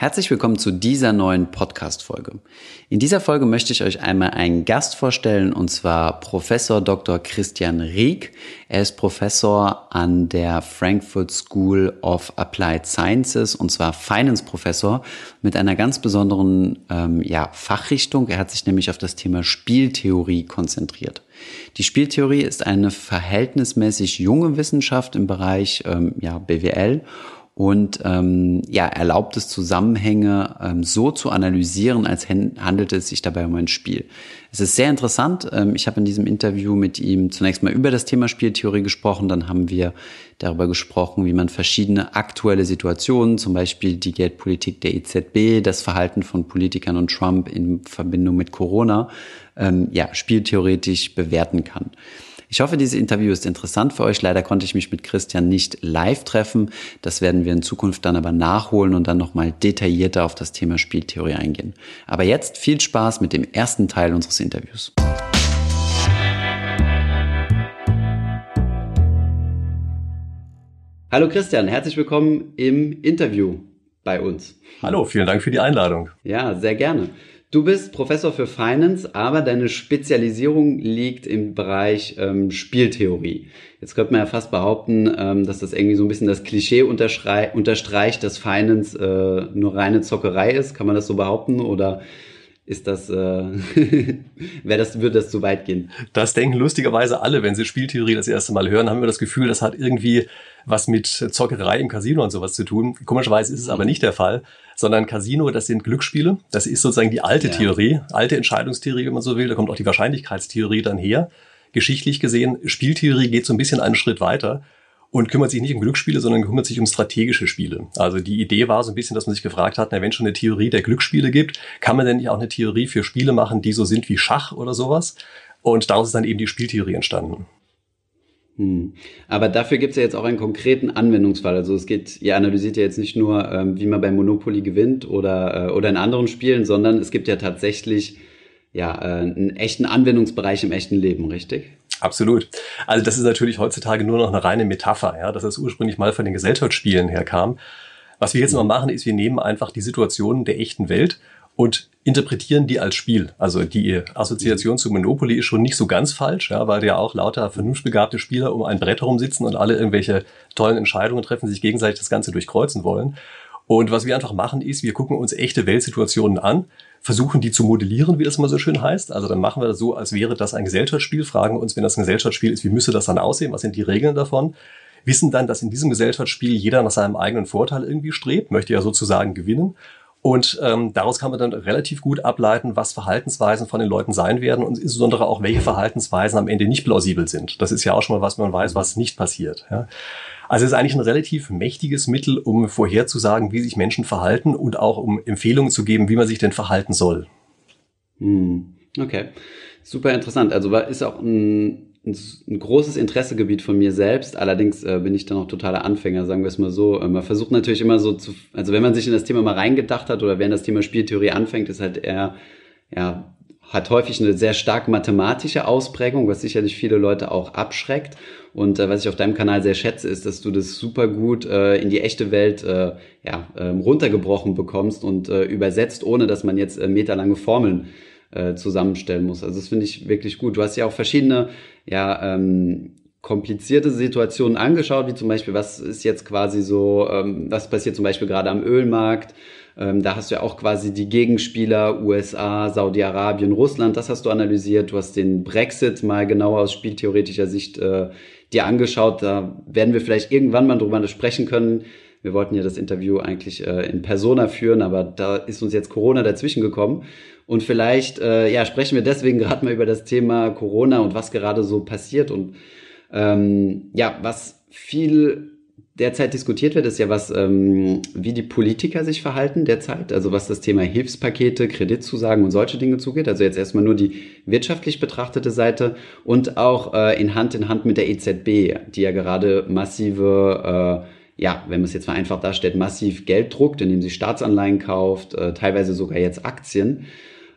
Herzlich willkommen zu dieser neuen Podcast-Folge. In dieser Folge möchte ich euch einmal einen Gast vorstellen, und zwar Professor Dr. Christian Rieck. Er ist Professor an der Frankfurt School of Applied Sciences, und zwar Finance-Professor mit einer ganz besonderen ähm, ja, Fachrichtung. Er hat sich nämlich auf das Thema Spieltheorie konzentriert. Die Spieltheorie ist eine verhältnismäßig junge Wissenschaft im Bereich ähm, ja, BWL und ähm, ja, erlaubt es Zusammenhänge ähm, so zu analysieren, als handelt es sich dabei um ein Spiel. Es ist sehr interessant. Ähm, ich habe in diesem Interview mit ihm zunächst mal über das Thema Spieltheorie gesprochen, dann haben wir darüber gesprochen, wie man verschiedene aktuelle Situationen, zum Beispiel die Geldpolitik der EZB, das Verhalten von Politikern und Trump in Verbindung mit Corona, ähm, ja, spieltheoretisch bewerten kann. Ich hoffe, dieses Interview ist interessant für euch. Leider konnte ich mich mit Christian nicht live treffen. Das werden wir in Zukunft dann aber nachholen und dann nochmal detaillierter auf das Thema Spieltheorie eingehen. Aber jetzt viel Spaß mit dem ersten Teil unseres Interviews. Hallo Christian, herzlich willkommen im Interview bei uns. Hallo, vielen Dank für die Einladung. Ja, sehr gerne. Du bist Professor für Finance, aber deine Spezialisierung liegt im Bereich ähm, Spieltheorie. Jetzt könnte man ja fast behaupten, ähm, dass das irgendwie so ein bisschen das Klischee unterstreicht, dass Finance äh, nur reine Zockerei ist. Kann man das so behaupten oder ist das, äh, wäre das, würde das zu weit gehen? Das denken lustigerweise alle, wenn sie Spieltheorie das erste Mal hören, haben wir das Gefühl, das hat irgendwie was mit Zockerei im Casino und sowas zu tun. Komischerweise ist es aber nicht der Fall, sondern Casino, das sind Glücksspiele. Das ist sozusagen die alte ja. Theorie, alte Entscheidungstheorie, wenn man so will. Da kommt auch die Wahrscheinlichkeitstheorie dann her. Geschichtlich gesehen, Spieltheorie geht so ein bisschen einen Schritt weiter und kümmert sich nicht um Glücksspiele, sondern kümmert sich um strategische Spiele. Also die Idee war so ein bisschen, dass man sich gefragt hat, na, wenn schon eine Theorie der Glücksspiele gibt, kann man denn nicht auch eine Theorie für Spiele machen, die so sind wie Schach oder sowas? Und daraus ist dann eben die Spieltheorie entstanden. Hm. Aber dafür gibt es ja jetzt auch einen konkreten Anwendungsfall. Also es geht, ihr analysiert ja jetzt nicht nur, ähm, wie man bei Monopoly gewinnt oder, äh, oder in anderen Spielen, sondern es gibt ja tatsächlich ja, äh, einen echten Anwendungsbereich im echten Leben, richtig? Absolut. Also das ist natürlich heutzutage nur noch eine reine Metapher, ja, dass es ursprünglich mal von den Gesellschaftsspielen herkam. Was wir jetzt mal machen, ist, wir nehmen einfach die Situationen der echten Welt und interpretieren die als Spiel. Also die Assoziation zu Monopoly ist schon nicht so ganz falsch, ja, weil ja auch lauter vernunftbegabte Spieler um ein Brett herumsitzen und alle irgendwelche tollen Entscheidungen treffen, sich gegenseitig das Ganze durchkreuzen wollen. Und was wir einfach machen, ist, wir gucken uns echte Weltsituationen an, versuchen die zu modellieren, wie das immer so schön heißt. Also dann machen wir das so, als wäre das ein Gesellschaftsspiel, fragen uns, wenn das ein Gesellschaftsspiel ist, wie müsste das dann aussehen, was sind die Regeln davon, wissen dann, dass in diesem Gesellschaftsspiel jeder nach seinem eigenen Vorteil irgendwie strebt, möchte ja sozusagen gewinnen. Und ähm, daraus kann man dann relativ gut ableiten, was Verhaltensweisen von den Leuten sein werden und insbesondere auch, welche Verhaltensweisen am Ende nicht plausibel sind. Das ist ja auch schon mal was, man weiß, was nicht passiert. Ja. Also es ist eigentlich ein relativ mächtiges Mittel, um vorherzusagen, wie sich Menschen verhalten und auch um Empfehlungen zu geben, wie man sich denn verhalten soll. Hm. Okay, super interessant. Also ist auch ein, ein, großes Interessegebiet von mir selbst. Allerdings äh, bin ich dann auch totaler Anfänger, sagen wir es mal so. Äh, man versucht natürlich immer so zu, also wenn man sich in das Thema mal reingedacht hat oder wenn das Thema Spieltheorie anfängt, ist halt eher ja hat häufig eine sehr stark mathematische Ausprägung, was sicherlich viele Leute auch abschreckt. Und äh, was ich auf deinem Kanal sehr schätze, ist, dass du das super gut äh, in die echte Welt äh, ja, ähm, runtergebrochen bekommst und äh, übersetzt, ohne dass man jetzt äh, meterlange Formeln äh, zusammenstellen muss. Also das finde ich wirklich gut. Du hast ja auch verschiedene ja, ähm, komplizierte Situationen angeschaut, wie zum Beispiel, was ist jetzt quasi so, ähm, was passiert zum Beispiel gerade am Ölmarkt, ähm, da hast du ja auch quasi die Gegenspieler USA, Saudi-Arabien, Russland, das hast du analysiert. Du hast den Brexit mal genauer aus spieltheoretischer Sicht äh, dir angeschaut. Da werden wir vielleicht irgendwann mal drüber sprechen können. Wir wollten ja das Interview eigentlich äh, in Persona führen, aber da ist uns jetzt Corona dazwischen gekommen. Und vielleicht äh, ja, sprechen wir deswegen gerade mal über das Thema Corona und was gerade so passiert und ähm, ja, was viel derzeit diskutiert wird, ist ja was, ähm, wie die Politiker sich verhalten derzeit, also was das Thema Hilfspakete, Kreditzusagen und solche Dinge zugeht. Also jetzt erstmal nur die wirtschaftlich betrachtete Seite und auch äh, in Hand in Hand mit der EZB, die ja gerade massive äh, ja, wenn man es jetzt vereinfacht darstellt, massiv Geld druckt, indem sie Staatsanleihen kauft, äh, teilweise sogar jetzt Aktien.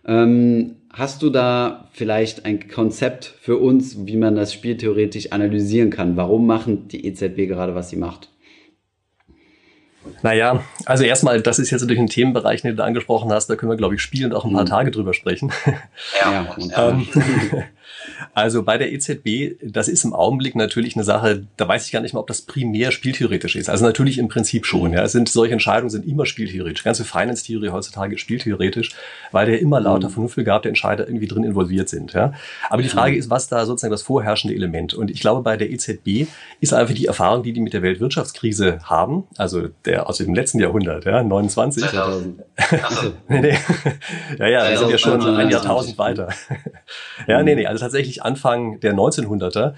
Ähm, hast du da vielleicht ein Konzept für uns, wie man das Spiel theoretisch analysieren kann? Warum machen die EZB gerade, was sie macht? Naja, also erstmal, das ist jetzt natürlich ein Themenbereich, den du angesprochen hast, da können wir, glaube ich, spielend auch ein paar mhm. Tage drüber sprechen. Ja, ja. Ähm, also bei der EZB, das ist im Augenblick natürlich eine Sache, da weiß ich gar nicht mal, ob das primär spieltheoretisch ist. Also natürlich im Prinzip schon. Ja, es sind solche Entscheidungen sind immer spieltheoretisch. Ganze Finance-Theorie heutzutage ist spieltheoretisch, weil da immer lauter mhm. vernunftbegabte Entscheider irgendwie drin involviert sind. Ja. Aber die mhm. Frage ist, was da sozusagen das vorherrschende Element? Und ich glaube, bei der EZB ist einfach die Erfahrung, die die mit der Weltwirtschaftskrise haben, also der aus dem letzten Jahrhundert, ja, 29. 2000. nee, nee. ja, ja, wir sind ja schon ein Jahrtausend weiter. ja, nee, nee, also tatsächlich Anfang der 1900er äh,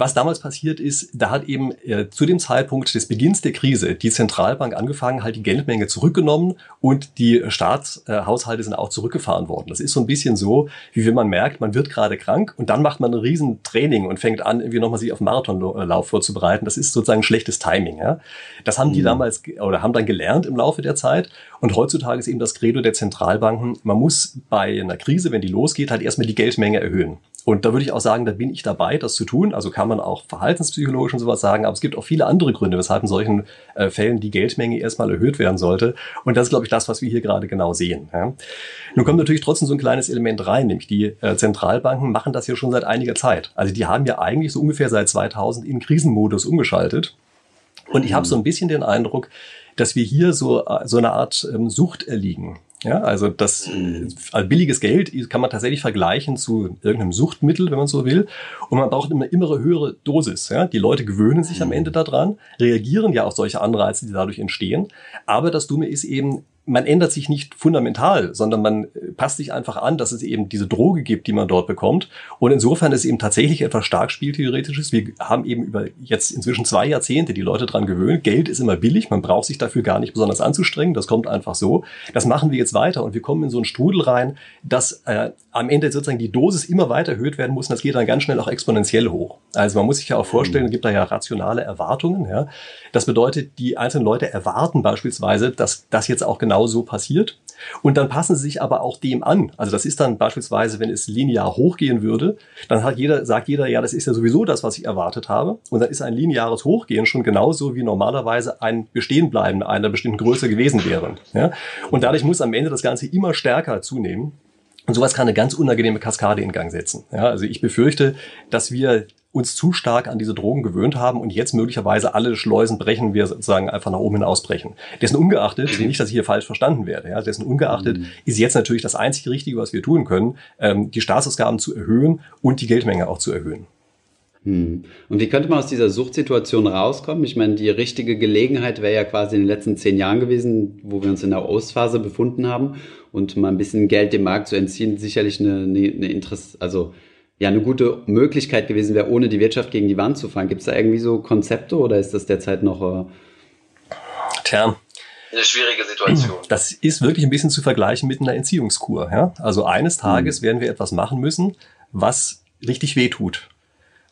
was damals passiert ist, da hat eben äh, zu dem Zeitpunkt des Beginns der Krise die Zentralbank angefangen, halt die Geldmenge zurückgenommen und die Staatshaushalte sind auch zurückgefahren worden. Das ist so ein bisschen so, wie wenn man merkt, man wird gerade krank und dann macht man ein Riesentraining und fängt an, irgendwie nochmal sich auf Marathonlauf vorzubereiten. Das ist sozusagen schlechtes Timing. Ja? Das haben die mhm. damals oder haben dann gelernt im Laufe der Zeit und heutzutage ist eben das Credo der Zentralbanken, man muss bei einer Krise, wenn die losgeht, halt erstmal die Geldmenge erhöhen. Und da würde ich auch sagen, da bin ich dabei, das zu tun. Also kann man auch verhaltenspsychologisch und sowas sagen, aber es gibt auch viele andere Gründe, weshalb in solchen äh, Fällen die Geldmenge erstmal erhöht werden sollte. Und das ist, glaube ich, das, was wir hier gerade genau sehen. Ja. Nun kommt natürlich trotzdem so ein kleines Element rein, nämlich die äh, Zentralbanken machen das ja schon seit einiger Zeit. Also die haben ja eigentlich so ungefähr seit 2000 in Krisenmodus umgeschaltet. Und ich habe so ein bisschen den Eindruck, dass wir hier so, äh, so eine Art ähm, Sucht erliegen. Ja, also das also billiges Geld kann man tatsächlich vergleichen zu irgendeinem Suchtmittel, wenn man so will. Und man braucht immer, immer höhere Dosis. Ja? Die Leute gewöhnen sich am mhm. Ende daran, reagieren ja auf solche Anreize, die dadurch entstehen. Aber das Dumme ist eben, man ändert sich nicht fundamental, sondern man äh, passt sich einfach an, dass es eben diese Droge gibt, die man dort bekommt. Und insofern ist es eben tatsächlich etwas stark spieltheoretisches. Wir haben eben über jetzt inzwischen zwei Jahrzehnte die Leute dran gewöhnt. Geld ist immer billig, man braucht sich dafür gar nicht besonders anzustrengen. Das kommt einfach so. Das machen wir jetzt weiter und wir kommen in so einen Strudel rein, dass äh, am Ende sozusagen die Dosis immer weiter erhöht werden muss und das geht dann ganz schnell auch exponentiell hoch. Also man muss sich ja auch vorstellen, es gibt da ja rationale Erwartungen. Ja. Das bedeutet, die einzelnen Leute erwarten beispielsweise, dass das jetzt auch genau so passiert. Und dann passen sie sich aber auch dem an. Also das ist dann beispielsweise, wenn es linear hochgehen würde, dann hat jeder, sagt jeder, ja, das ist ja sowieso das, was ich erwartet habe. Und dann ist ein lineares Hochgehen schon genauso wie normalerweise ein Bestehenbleiben einer bestimmten Größe gewesen wäre. Ja? Und dadurch muss am Ende das Ganze immer stärker zunehmen. Und sowas kann eine ganz unangenehme Kaskade in Gang setzen. Ja, also ich befürchte, dass wir uns zu stark an diese Drogen gewöhnt haben und jetzt möglicherweise alle Schleusen brechen, wir sozusagen einfach nach oben hinausbrechen. Dessen ungeachtet, mhm. nicht, dass ich hier falsch verstanden werde, ja, dessen ungeachtet mhm. ist jetzt natürlich das einzige Richtige, was wir tun können, ähm, die Staatsausgaben zu erhöhen und die Geldmenge auch zu erhöhen. Hm. Und wie könnte man aus dieser Suchtsituation rauskommen? Ich meine, die richtige Gelegenheit wäre ja quasi in den letzten zehn Jahren gewesen, wo wir uns in der Ostphase befunden haben und mal ein bisschen Geld dem Markt zu entziehen, sicherlich eine, eine, eine Interesse, also ja eine gute Möglichkeit gewesen wäre, ohne die Wirtschaft gegen die Wand zu fahren. Gibt es da irgendwie so Konzepte oder ist das derzeit noch? Äh Tja. Eine schwierige Situation. Das ist wirklich ein bisschen zu vergleichen mit einer Entziehungskur. Ja? Also eines Tages mhm. werden wir etwas machen müssen, was richtig wehtut.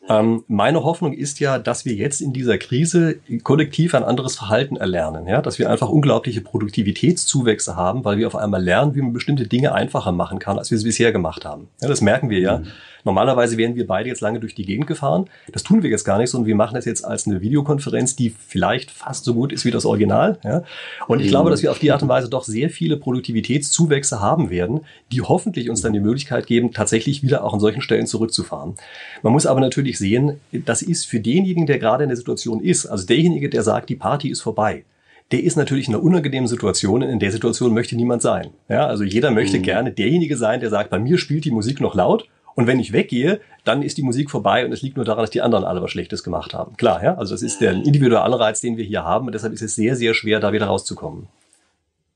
Ähm, meine Hoffnung ist ja, dass wir jetzt in dieser Krise kollektiv ein anderes Verhalten erlernen, ja, dass wir einfach unglaubliche Produktivitätszuwächse haben, weil wir auf einmal lernen, wie man bestimmte Dinge einfacher machen kann, als wir es bisher gemacht haben. Ja, das merken wir ja. Mhm. Normalerweise wären wir beide jetzt lange durch die Gegend gefahren. Das tun wir jetzt gar nicht, sondern wir machen das jetzt als eine Videokonferenz, die vielleicht fast so gut ist wie das Original. Ja? Und ich glaube, dass wir auf die Art und Weise doch sehr viele Produktivitätszuwächse haben werden, die hoffentlich uns dann die Möglichkeit geben, tatsächlich wieder auch an solchen Stellen zurückzufahren. Man muss aber natürlich sehen, das ist für denjenigen, der gerade in der Situation ist, also derjenige, der sagt, die Party ist vorbei, der ist natürlich in einer unangenehmen Situation. In der Situation möchte niemand sein. Ja, also jeder möchte mhm. gerne derjenige sein, der sagt, bei mir spielt die Musik noch laut und wenn ich weggehe, dann ist die Musik vorbei und es liegt nur daran, dass die anderen alle was Schlechtes gemacht haben. Klar, ja. Also das ist der individuelle Anreiz, den wir hier haben. Und deshalb ist es sehr, sehr schwer, da wieder rauszukommen.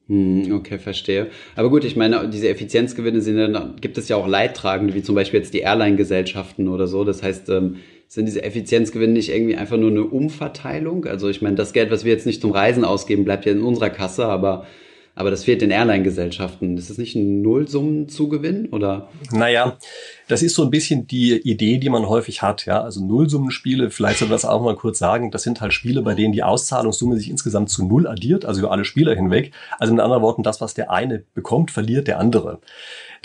Hm, okay, verstehe. Aber gut, ich meine, diese Effizienzgewinne sind dann, gibt es ja auch Leidtragende, wie zum Beispiel jetzt die Airline-Gesellschaften oder so. Das heißt, ähm, sind diese Effizienzgewinne nicht irgendwie einfach nur eine Umverteilung? Also ich meine, das Geld, was wir jetzt nicht zum Reisen ausgeben, bleibt ja in unserer Kasse, aber aber das fehlt den Airline-Gesellschaften. Ist das nicht ein Nullsummenzugewinn oder? Naja, Das ist so ein bisschen die Idee, die man häufig hat. Ja, also Nullsummenspiele. Vielleicht soll man das auch mal kurz sagen. Das sind halt Spiele, bei denen die Auszahlungssumme sich insgesamt zu Null addiert, also über alle Spieler hinweg. Also mit anderen Worten, das, was der eine bekommt, verliert der andere.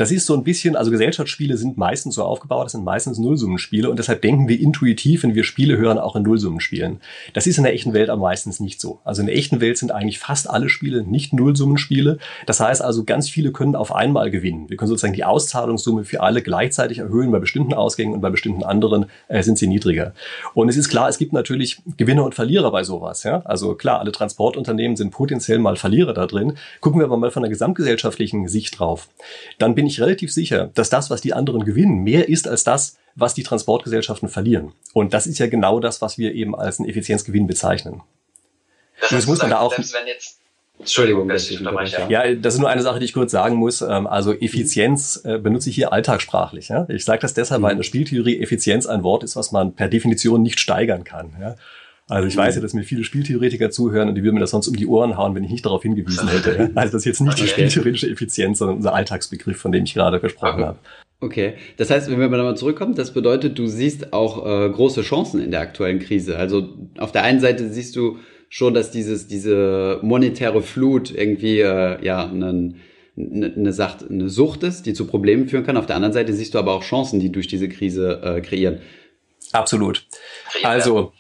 Das ist so ein bisschen, also Gesellschaftsspiele sind meistens so aufgebaut, das sind meistens Nullsummenspiele und deshalb denken wir intuitiv, wenn wir Spiele hören, auch in Nullsummenspielen. Das ist in der echten Welt am meistens nicht so. Also in der echten Welt sind eigentlich fast alle Spiele nicht Nullsummenspiele. Das heißt also, ganz viele können auf einmal gewinnen. Wir können sozusagen die Auszahlungssumme für alle gleichzeitig erhöhen. Bei bestimmten Ausgängen und bei bestimmten anderen äh, sind sie niedriger. Und es ist klar, es gibt natürlich Gewinner und Verlierer bei sowas. Ja? Also klar, alle Transportunternehmen sind potenziell mal Verlierer da drin. Gucken wir aber mal von der gesamtgesellschaftlichen Sicht drauf. Dann bin ich relativ sicher, dass das, was die anderen gewinnen, mehr ist als das, was die Transportgesellschaften verlieren. Und das ist ja genau das, was wir eben als einen Effizienzgewinn bezeichnen. Das, heißt, muss man da auch. Selbst wenn jetzt Entschuldigung, dass ich unterbreche. Ja, das ist nur eine Sache, die ich kurz sagen muss. Ähm, also Effizienz äh, benutze ich hier alltagssprachlich. Ich sage das deshalb, weil in der Spieltheorie Effizienz ein Wort ist, was man per Definition nicht steigern kann. Also ich weiß ja, dass mir viele Spieltheoretiker zuhören und die würden mir das sonst um die Ohren hauen, wenn ich nicht darauf hingewiesen hätte. Also das ist jetzt nicht okay. die spieltheoretische Effizienz, sondern unser Alltagsbegriff, von dem ich gerade gesprochen okay. habe. Okay, das heißt, wenn wir mal zurückkommen, das bedeutet, du siehst auch äh, große Chancen in der aktuellen Krise. Also auf der einen Seite siehst du schon, dass dieses diese monetäre Flut irgendwie äh, ja einen eine, eine, Sache, eine Sucht ist, die zu Problemen führen kann. Auf der anderen Seite siehst du aber auch Chancen, die durch diese Krise äh, kreieren. Absolut. Also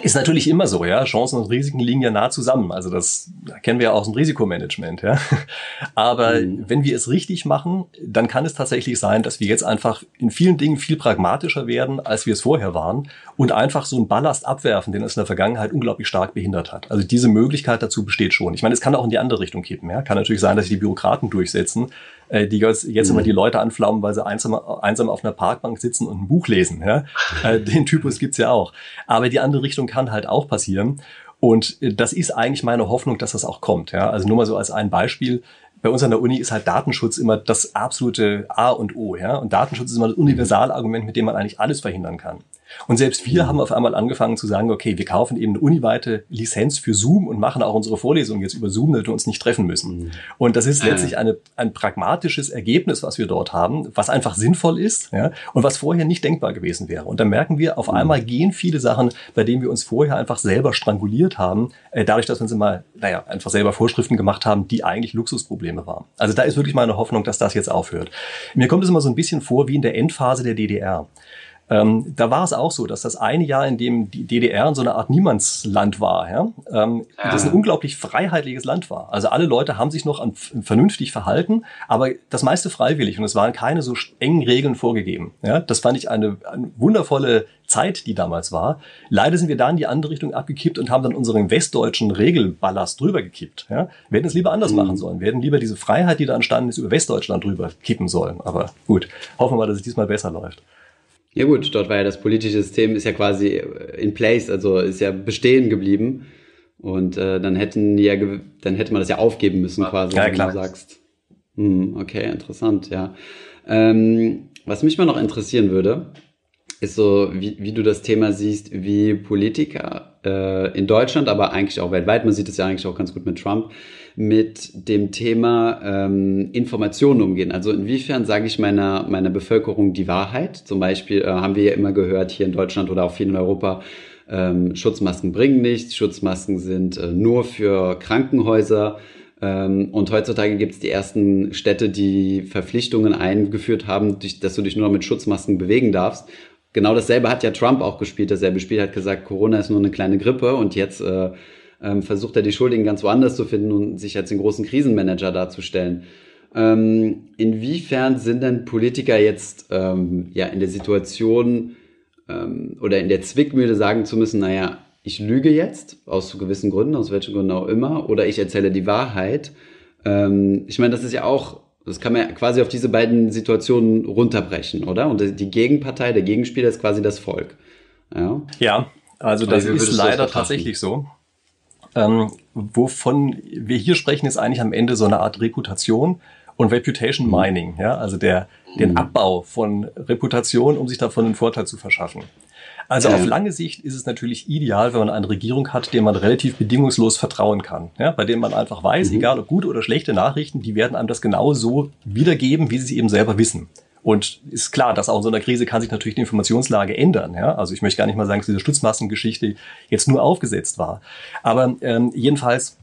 ist natürlich immer so, ja. Chancen und Risiken liegen ja nah zusammen. Also das kennen wir ja aus dem Risikomanagement, ja. Aber mhm. wenn wir es richtig machen, dann kann es tatsächlich sein, dass wir jetzt einfach in vielen Dingen viel pragmatischer werden, als wir es vorher waren und einfach so einen Ballast abwerfen, den es in der Vergangenheit unglaublich stark behindert hat. Also diese Möglichkeit dazu besteht schon. Ich meine, es kann auch in die andere Richtung kippen, ja. Kann natürlich sein, dass sich die Bürokraten durchsetzen, äh, die jetzt, jetzt mhm. immer die Leute anflaumen, weil sie einsam, einsam auf einer Parkbank sitzen und ein Buch lesen. Ja? Äh, den Typus gibt's ja auch. Aber die andere Richtung kann halt auch passieren. Und äh, das ist eigentlich meine Hoffnung, dass das auch kommt. Ja? Also nur mal so als ein Beispiel. Bei uns an der Uni ist halt Datenschutz immer das absolute A und O. Ja? Und Datenschutz ist immer das Universalargument, mit dem man eigentlich alles verhindern kann. Und selbst wir haben auf einmal angefangen zu sagen, okay, wir kaufen eben eine uniweite Lizenz für Zoom und machen auch unsere Vorlesungen jetzt über Zoom, damit wir uns nicht treffen müssen. Mhm. Und das ist letztlich eine, ein pragmatisches Ergebnis, was wir dort haben, was einfach sinnvoll ist ja, und was vorher nicht denkbar gewesen wäre. Und dann merken wir, auf mhm. einmal gehen viele Sachen, bei denen wir uns vorher einfach selber stranguliert haben, äh, dadurch, dass wir uns immer, naja, einfach selber Vorschriften gemacht haben, die eigentlich Luxusprobleme waren. Also da ist wirklich meine Hoffnung, dass das jetzt aufhört. Mir kommt es immer so ein bisschen vor wie in der Endphase der DDR. Ähm, da war es auch so, dass das eine Jahr, in dem die DDR in so einer Art Niemandsland war, ja, ähm, ja. das ein unglaublich freiheitliches Land war. Also alle Leute haben sich noch an, vernünftig verhalten, aber das meiste freiwillig und es waren keine so engen Regeln vorgegeben. Ja, das fand ich eine, eine wundervolle Zeit, die damals war. Leider sind wir da in die andere Richtung abgekippt und haben dann unseren westdeutschen Regelballast drüber gekippt. Ja? Wir hätten es lieber anders mhm. machen sollen. Wir hätten lieber diese Freiheit, die da entstanden ist, über Westdeutschland drüber kippen sollen. Aber gut, hoffen wir mal, dass es diesmal besser läuft. Ja gut, dort war ja das politische System ist ja quasi in place, also ist ja bestehen geblieben. Und äh, dann hätten ja, dann hätte man das ja aufgeben müssen, quasi, ja, klar. du sagst. Hm, okay, interessant, ja. Ähm, was mich mal noch interessieren würde, ist so, wie, wie du das Thema siehst, wie Politiker äh, in Deutschland, aber eigentlich auch weltweit, man sieht es ja eigentlich auch ganz gut mit Trump, mit dem Thema ähm, Informationen umgehen. Also inwiefern sage ich meiner, meiner Bevölkerung die Wahrheit? Zum Beispiel äh, haben wir ja immer gehört hier in Deutschland oder auch viel in Europa, ähm, Schutzmasken bringen nichts, Schutzmasken sind äh, nur für Krankenhäuser. Ähm, und heutzutage gibt es die ersten Städte, die Verpflichtungen eingeführt haben, dass du dich nur noch mit Schutzmasken bewegen darfst. Genau dasselbe hat ja Trump auch gespielt. Dasselbe Spiel hat gesagt, Corona ist nur eine kleine Grippe und jetzt äh, ähm, versucht er die Schuldigen ganz woanders zu finden und sich als den großen Krisenmanager darzustellen. Ähm, inwiefern sind denn Politiker jetzt ähm, ja in der Situation ähm, oder in der Zwickmühle sagen zu müssen, naja, ich lüge jetzt aus gewissen Gründen, aus welchen Gründen auch immer, oder ich erzähle die Wahrheit. Ähm, ich meine, das ist ja auch, das kann man ja quasi auf diese beiden Situationen runterbrechen, oder? Und die Gegenpartei, der Gegenspieler ist quasi das Volk. Ja, ja also das ist leider tatsächlich so. Ähm, wovon wir hier sprechen, ist eigentlich am Ende so eine Art Reputation und Reputation mhm. Mining, ja, also der, den mhm. Abbau von Reputation, um sich davon einen Vorteil zu verschaffen. Also auf lange Sicht ist es natürlich ideal, wenn man eine Regierung hat, der man relativ bedingungslos vertrauen kann, ja, bei dem man einfach weiß, mhm. egal ob gute oder schlechte Nachrichten, die werden einem das genau so wiedergeben, wie sie es eben selber wissen. Und ist klar, dass auch in so einer Krise kann sich natürlich die Informationslage ändern. Ja? Also ich möchte gar nicht mal sagen, dass diese Stützmassengeschichte jetzt nur aufgesetzt war. Aber ähm, jedenfalls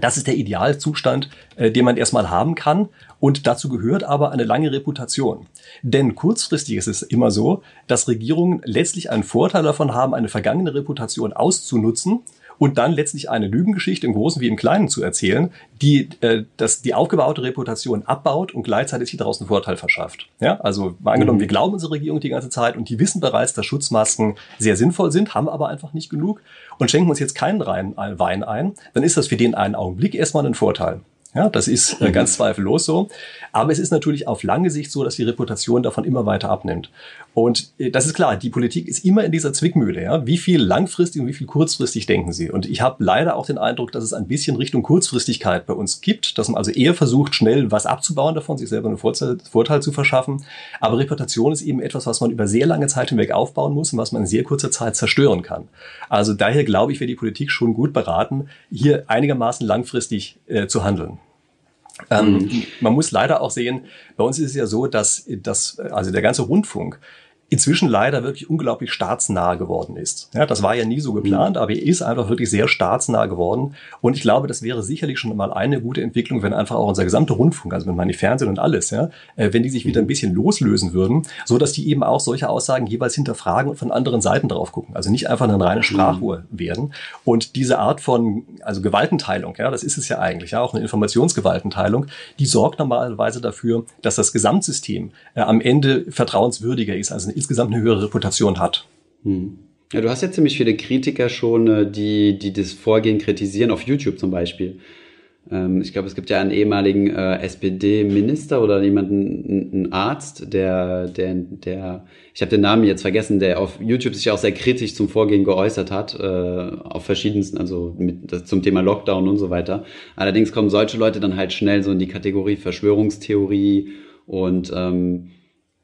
das ist der Idealzustand, äh, den man erstmal haben kann. Und dazu gehört aber eine lange Reputation. Denn kurzfristig ist es immer so, dass Regierungen letztlich einen Vorteil davon haben, eine vergangene Reputation auszunutzen und dann letztlich eine Lügengeschichte im Großen wie im Kleinen zu erzählen, die äh, das, die aufgebaute Reputation abbaut und gleichzeitig sich daraus einen Vorteil verschafft. Ja, also mal angenommen, mhm. wir glauben unsere Regierung die ganze Zeit und die wissen bereits, dass Schutzmasken sehr sinnvoll sind, haben aber einfach nicht genug und schenken uns jetzt keinen reinen Wein ein, dann ist das für den einen Augenblick erstmal ein Vorteil. Ja, das ist äh, ganz zweifellos so. Aber es ist natürlich auf lange Sicht so, dass die Reputation davon immer weiter abnimmt. Und äh, das ist klar, die Politik ist immer in dieser Zwickmühle. Ja? Wie viel langfristig und wie viel kurzfristig denken sie? Und ich habe leider auch den Eindruck, dass es ein bisschen Richtung Kurzfristigkeit bei uns gibt, dass man also eher versucht, schnell was abzubauen davon, sich selber einen Vorteil, Vorteil zu verschaffen. Aber Reputation ist eben etwas, was man über sehr lange Zeit hinweg aufbauen muss und was man in sehr kurzer Zeit zerstören kann. Also daher glaube ich, wäre die Politik schon gut beraten, hier einigermaßen langfristig äh, zu handeln. Ähm. Man muss leider auch sehen, bei uns ist es ja so, dass, dass also der ganze Rundfunk inzwischen leider wirklich unglaublich staatsnah geworden ist. Ja, das war ja nie so geplant, mhm. aber er ist einfach wirklich sehr staatsnah geworden. Und ich glaube, das wäre sicherlich schon mal eine gute Entwicklung, wenn einfach auch unser gesamter Rundfunk, also wenn man die Fernsehen und alles, ja, äh, wenn die sich wieder ein bisschen loslösen würden, so dass die eben auch solche Aussagen jeweils hinterfragen und von anderen Seiten drauf gucken. Also nicht einfach eine reine mhm. Sprachrohr werden. Und diese Art von, also Gewaltenteilung, ja, das ist es ja eigentlich, ja, auch eine Informationsgewaltenteilung, die sorgt normalerweise dafür, dass das Gesamtsystem äh, am Ende vertrauenswürdiger ist, also insgesamt eine höhere Reputation hat. Hm. Ja, du hast ja ziemlich viele Kritiker schon, äh, die, die das Vorgehen kritisieren, auf YouTube zum Beispiel. Ähm, ich glaube, es gibt ja einen ehemaligen äh, SPD-Minister oder jemanden, einen Arzt, der, der, der, ich habe den Namen jetzt vergessen, der auf YouTube sich auch sehr kritisch zum Vorgehen geäußert hat, äh, auf verschiedensten, also mit, zum Thema Lockdown und so weiter. Allerdings kommen solche Leute dann halt schnell so in die Kategorie Verschwörungstheorie und ähm,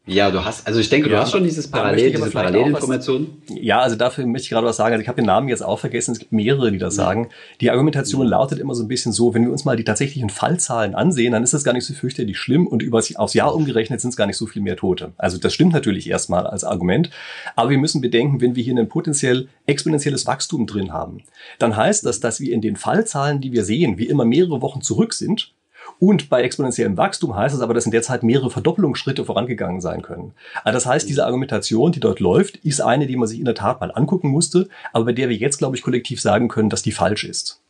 ja, du hast, also ich denke, du ja, hast schon dieses Parallel, diese Parallelinformation. Ja, also dafür möchte ich gerade was sagen. Also ich habe den Namen jetzt auch vergessen. Es gibt mehrere, die das ja. sagen. Die Argumentation ja. lautet immer so ein bisschen so, wenn wir uns mal die tatsächlichen Fallzahlen ansehen, dann ist das gar nicht so fürchterlich schlimm und über, aufs Jahr umgerechnet sind es gar nicht so viel mehr Tote. Also das stimmt natürlich erstmal als Argument. Aber wir müssen bedenken, wenn wir hier ein potenziell exponentielles Wachstum drin haben, dann heißt das, dass wir in den Fallzahlen, die wir sehen, wie immer mehrere Wochen zurück sind und bei exponentiellem Wachstum heißt es aber, dass in der Zeit mehrere Verdoppelungsschritte vorangegangen sein können. Also das heißt, diese Argumentation, die dort läuft, ist eine, die man sich in der Tat mal angucken musste, aber bei der wir jetzt, glaube ich, kollektiv sagen können, dass die falsch ist.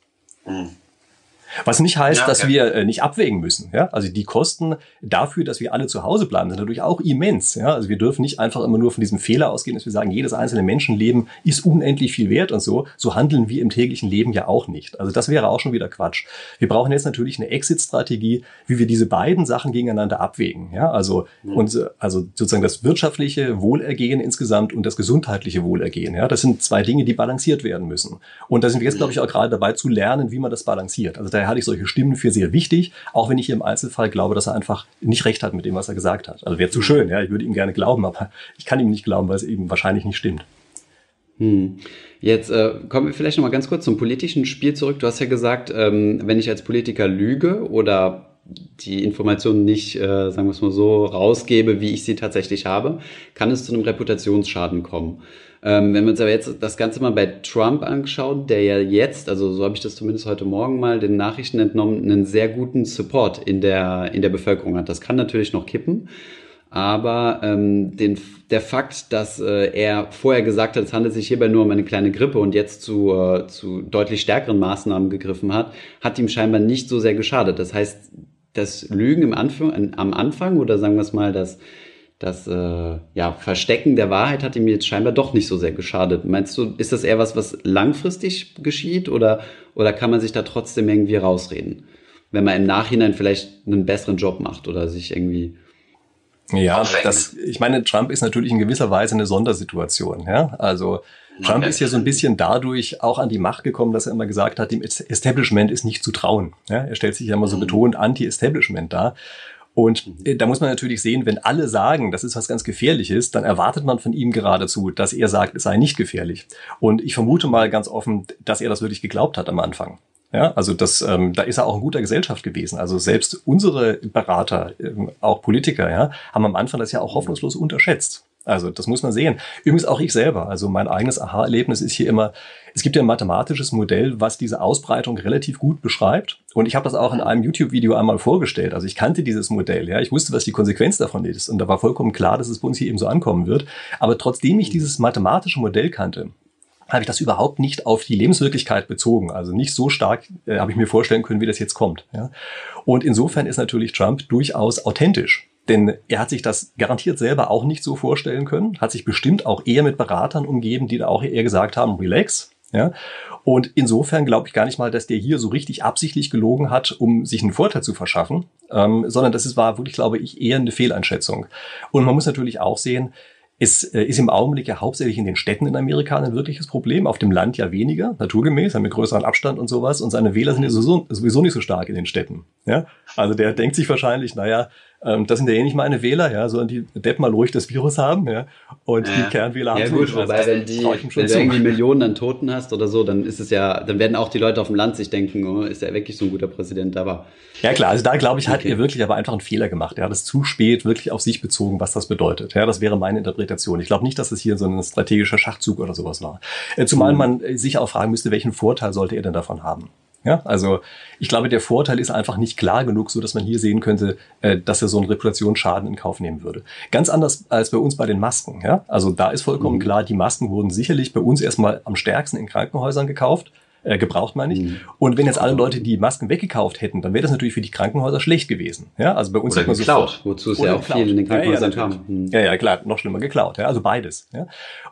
Mhm. Was nicht heißt, ja, dass wir äh, nicht abwägen müssen. Ja? Also die Kosten dafür, dass wir alle zu Hause bleiben, sind natürlich auch immens. Ja? Also wir dürfen nicht einfach immer nur von diesem Fehler ausgehen, dass wir sagen, jedes einzelne Menschenleben ist unendlich viel wert und so. So handeln wir im täglichen Leben ja auch nicht. Also das wäre auch schon wieder Quatsch. Wir brauchen jetzt natürlich eine Exit-Strategie, wie wir diese beiden Sachen gegeneinander abwägen. Ja? Also, mhm. und, also sozusagen das wirtschaftliche Wohlergehen insgesamt und das gesundheitliche Wohlergehen. Ja? Das sind zwei Dinge, die balanciert werden müssen. Und da sind wir jetzt, glaube ich, auch gerade dabei zu lernen, wie man das balanciert. Also daher halte ich solche Stimmen für sehr wichtig, auch wenn ich hier im Einzelfall glaube, dass er einfach nicht recht hat mit dem, was er gesagt hat. Also wäre zu schön, ja, ich würde ihm gerne glauben, aber ich kann ihm nicht glauben, weil es eben wahrscheinlich nicht stimmt. Hm. Jetzt äh, kommen wir vielleicht noch mal ganz kurz zum politischen Spiel zurück. Du hast ja gesagt, ähm, wenn ich als Politiker lüge oder die Informationen nicht, äh, sagen wir es mal so, rausgebe, wie ich sie tatsächlich habe, kann es zu einem Reputationsschaden kommen. Ähm, wenn wir uns aber jetzt das Ganze mal bei Trump anschauen, der ja jetzt, also so habe ich das zumindest heute Morgen mal den Nachrichten entnommen, einen sehr guten Support in der, in der Bevölkerung hat. Das kann natürlich noch kippen. Aber ähm, den, der Fakt, dass äh, er vorher gesagt hat, es handelt sich hierbei nur um eine kleine Grippe und jetzt zu, äh, zu deutlich stärkeren Maßnahmen gegriffen hat, hat ihm scheinbar nicht so sehr geschadet. Das heißt, das Lügen im Anfang, am Anfang oder sagen wir es mal, das das äh, ja, Verstecken der Wahrheit hat ihm jetzt scheinbar doch nicht so sehr geschadet. Meinst du, ist das eher was, was langfristig geschieht oder, oder kann man sich da trotzdem irgendwie rausreden? Wenn man im Nachhinein vielleicht einen besseren Job macht oder sich irgendwie. Ja, das, ich meine, Trump ist natürlich in gewisser Weise eine Sondersituation. Ja? Also Trump ist ja so ein bisschen dadurch auch an die Macht gekommen, dass er immer gesagt hat, dem Establishment ist nicht zu trauen. Ja? Er stellt sich ja immer so mhm. betont anti-Establishment dar. Und äh, da muss man natürlich sehen, wenn alle sagen, das ist was ganz Gefährliches, dann erwartet man von ihm geradezu, dass er sagt, es sei nicht gefährlich. Und ich vermute mal ganz offen, dass er das wirklich geglaubt hat am Anfang. Ja, also das, ähm, da ist er auch in guter Gesellschaft gewesen. Also selbst unsere Berater, ähm, auch Politiker, ja, haben am Anfang das ja auch hoffnungslos unterschätzt. Also das muss man sehen. Übrigens auch ich selber. Also mein eigenes Aha-Erlebnis ist hier immer, es gibt ja ein mathematisches Modell, was diese Ausbreitung relativ gut beschreibt. Und ich habe das auch in einem YouTube-Video einmal vorgestellt. Also ich kannte dieses Modell, ja. Ich wusste, was die Konsequenz davon ist. Und da war vollkommen klar, dass es bei uns hier eben so ankommen wird. Aber trotzdem ich dieses mathematische Modell kannte, habe ich das überhaupt nicht auf die Lebenswirklichkeit bezogen. Also nicht so stark äh, habe ich mir vorstellen können, wie das jetzt kommt. Ja. Und insofern ist natürlich Trump durchaus authentisch. Denn er hat sich das garantiert selber auch nicht so vorstellen können, hat sich bestimmt auch eher mit Beratern umgeben, die da auch eher gesagt haben, relax. Ja. Und insofern glaube ich gar nicht mal, dass der hier so richtig absichtlich gelogen hat, um sich einen Vorteil zu verschaffen, ähm, sondern das war wirklich, glaube ich, eher eine Fehleinschätzung. Und man muss natürlich auch sehen, es äh, ist im Augenblick ja hauptsächlich in den Städten in Amerika ein wirkliches Problem, auf dem Land ja weniger, naturgemäß, wir größeren Abstand und sowas. Und seine Wähler sind ja sowieso, sowieso nicht so stark in den Städten. Ja? Also der denkt sich wahrscheinlich, naja, ähm, das sind ja eh nicht meine Wähler, ja, sondern die Depp mal ruhig das Virus haben, ja. Und ja. die Kernwähler haben Ja gut, wobei also, wenn, die, wenn du irgendwie Millionen an Toten hast oder so, dann ist es ja, dann werden auch die Leute auf dem Land sich denken, oh, ist er wirklich so ein guter Präsident, aber. Ja klar, also da glaube ich, hat okay. er wirklich aber einfach einen Fehler gemacht. Er hat es zu spät wirklich auf sich bezogen, was das bedeutet. Ja, das wäre meine Interpretation. Ich glaube nicht, dass es hier so ein strategischer Schachzug oder sowas war. Äh, zumal mhm. man sich auch fragen müsste, welchen Vorteil sollte er denn davon haben? Ja, also ich glaube, der Vorteil ist einfach nicht klar genug, so dass man hier sehen könnte, äh, dass er so einen Reputationsschaden in Kauf nehmen würde. Ganz anders als bei uns bei den Masken. Ja, also da ist vollkommen mhm. klar, die Masken wurden sicherlich bei uns erstmal am stärksten in Krankenhäusern gekauft äh, gebraucht meine ich. Mhm. Und wenn jetzt alle Leute die Masken weggekauft hätten, dann wäre das natürlich für die Krankenhäuser schlecht gewesen. Ja, also bei uns Oder hat man geklaut, so wozu es ja auch viel in den Krankenhäusern ja, ja, kam. Mhm. Ja, ja, klar, noch schlimmer geklaut. Ja, also beides. Ja.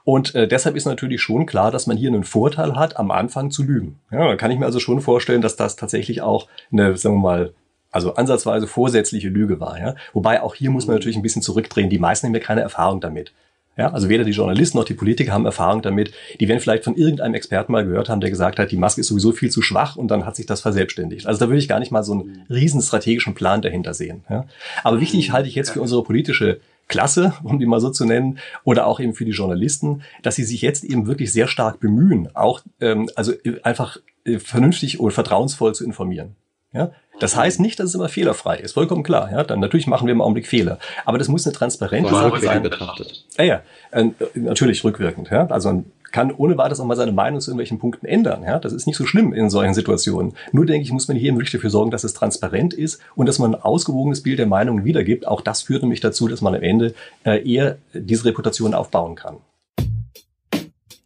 Und äh, deshalb ist natürlich schon klar, dass man hier einen Vorteil hat, am Anfang zu lügen. Ja, da kann ich mir also schon vorstellen, dass das tatsächlich auch eine, sagen wir mal, also ansatzweise vorsätzliche Lüge war. Ja? Wobei auch hier muss man natürlich ein bisschen zurückdrehen. Die meisten haben ja keine Erfahrung damit. Ja, also weder die Journalisten noch die Politiker haben Erfahrung damit. Die werden vielleicht von irgendeinem Experten mal gehört haben, der gesagt hat, die Maske ist sowieso viel zu schwach und dann hat sich das verselbstständigt. Also da würde ich gar nicht mal so einen riesen strategischen Plan dahinter sehen. Ja. Aber wichtig halte ich jetzt für unsere politische Klasse, um die mal so zu nennen, oder auch eben für die Journalisten, dass sie sich jetzt eben wirklich sehr stark bemühen, auch ähm, also einfach äh, vernünftig oder vertrauensvoll zu informieren. Ja? Das heißt nicht, dass es immer fehlerfrei ist, vollkommen klar. Ja? Dann natürlich machen wir im Augenblick Fehler, aber das muss eine transparente Sache sein. Betrachtet. Ja, ja, äh, natürlich rückwirkend. Ja? Also man kann ohne weiteres auch mal seine Meinung zu irgendwelchen Punkten ändern. Ja? Das ist nicht so schlimm in solchen Situationen. Nur denke ich, muss man hier wirklich dafür sorgen, dass es transparent ist und dass man ein ausgewogenes Bild der Meinungen wiedergibt. Auch das führt nämlich dazu, dass man am Ende äh, eher diese Reputation aufbauen kann.